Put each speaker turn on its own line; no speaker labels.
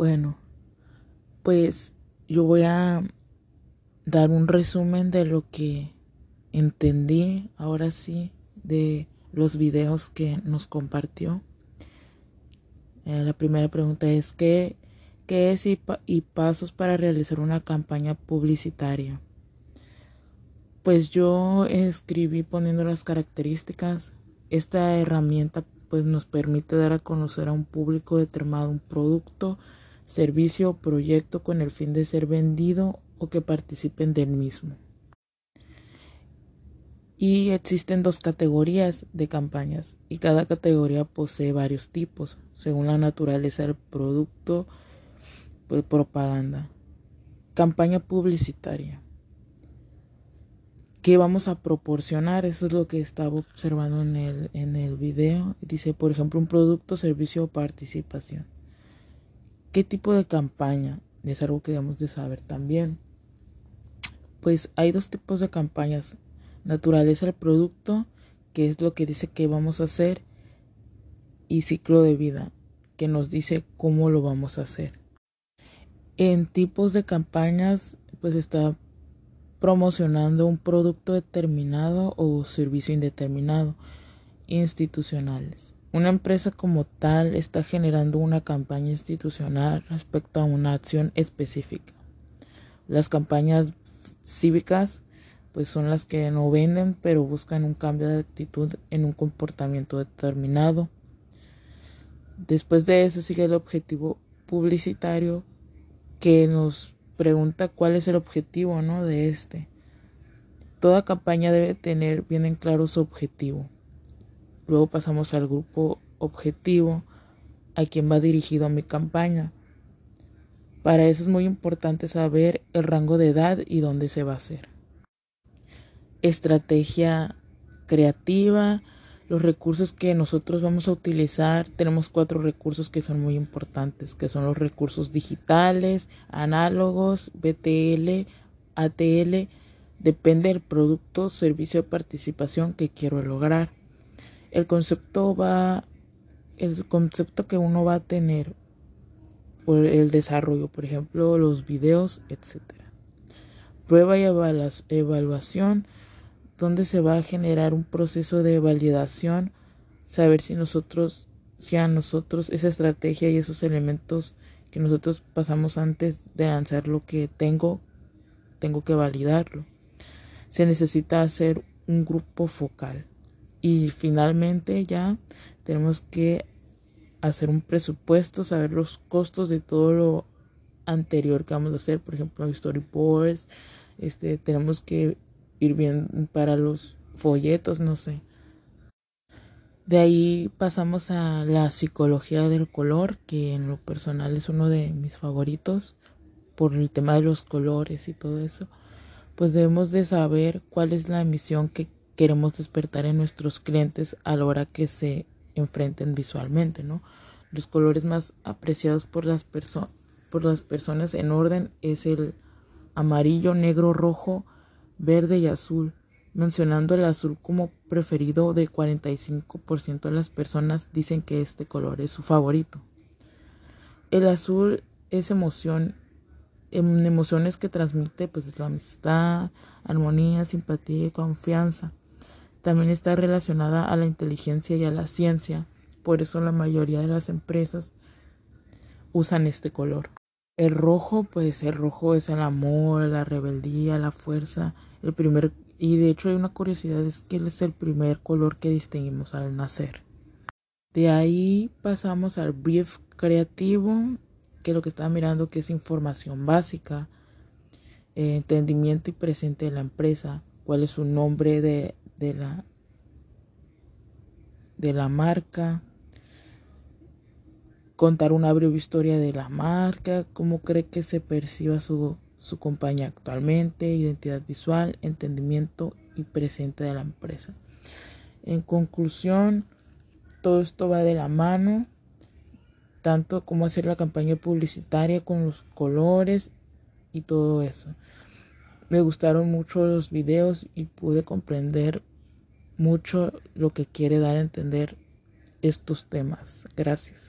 Bueno, pues yo voy a dar un resumen de lo que entendí ahora sí de los videos que nos compartió. Eh, la primera pregunta es ¿qué, qué es y, y pasos para realizar una campaña publicitaria? Pues yo escribí poniendo las características. Esta herramienta pues nos permite dar a conocer a un público determinado un producto, servicio o proyecto con el fin de ser vendido o que participen del mismo. Y existen dos categorías de campañas y cada categoría posee varios tipos según la naturaleza del producto, pues propaganda. Campaña publicitaria. ¿Qué vamos a proporcionar? Eso es lo que estaba observando en el, en el video. Dice, por ejemplo, un producto, servicio o participación. ¿Qué tipo de campaña? Es algo que debemos de saber también. Pues hay dos tipos de campañas naturaleza del producto, que es lo que dice que vamos a hacer, y ciclo de vida, que nos dice cómo lo vamos a hacer. En tipos de campañas, pues está promocionando un producto determinado o servicio indeterminado, institucionales. Una empresa como tal está generando una campaña institucional respecto a una acción específica. Las campañas cívicas pues son las que no venden, pero buscan un cambio de actitud en un comportamiento determinado. Después de eso sigue el objetivo publicitario que nos pregunta cuál es el objetivo ¿no? de este. Toda campaña debe tener bien en claro su objetivo. Luego pasamos al grupo objetivo, a quien va dirigido mi campaña. Para eso es muy importante saber el rango de edad y dónde se va a hacer estrategia creativa, los recursos que nosotros vamos a utilizar. Tenemos cuatro recursos que son muy importantes, que son los recursos digitales, análogos, BTL, ATL. Depende del producto, servicio de participación que quiero lograr. El concepto va, el concepto que uno va a tener por el desarrollo, por ejemplo, los videos, etcétera. Prueba y evaluación donde se va a generar un proceso de validación, saber si nosotros, si a nosotros esa estrategia y esos elementos que nosotros pasamos antes de lanzar lo que tengo, tengo que validarlo. Se necesita hacer un grupo focal. Y finalmente ya tenemos que hacer un presupuesto, saber los costos de todo lo anterior que vamos a hacer, por ejemplo, storyboards, este, tenemos que ir bien para los folletos, no sé. De ahí pasamos a la psicología del color, que en lo personal es uno de mis favoritos por el tema de los colores y todo eso. Pues debemos de saber cuál es la misión que queremos despertar en nuestros clientes a la hora que se enfrenten visualmente, ¿no? Los colores más apreciados por las, por las personas en orden es el amarillo, negro, rojo, verde y azul, mencionando el azul como preferido de 45% de las personas dicen que este color es su favorito. El azul es emoción, em, emociones que transmite pues la amistad, armonía, simpatía y confianza. También está relacionada a la inteligencia y a la ciencia, por eso la mayoría de las empresas usan este color. El rojo, pues el rojo es el amor, la rebeldía, la fuerza, el primer y de hecho hay una curiosidad es que él es el primer color que distinguimos al nacer. De ahí pasamos al brief creativo, que lo que estaba mirando que es información básica, eh, entendimiento y presente de la empresa, cuál es su nombre de, de la de la marca, contar una breve historia de la marca, cómo cree que se perciba su, su compañía actualmente, identidad visual, entendimiento y presente de la empresa. En conclusión, todo esto va de la mano, tanto como hacer la campaña publicitaria con los colores y todo eso. Me gustaron mucho los videos y pude comprender mucho lo que quiere dar a entender estos temas. Gracias.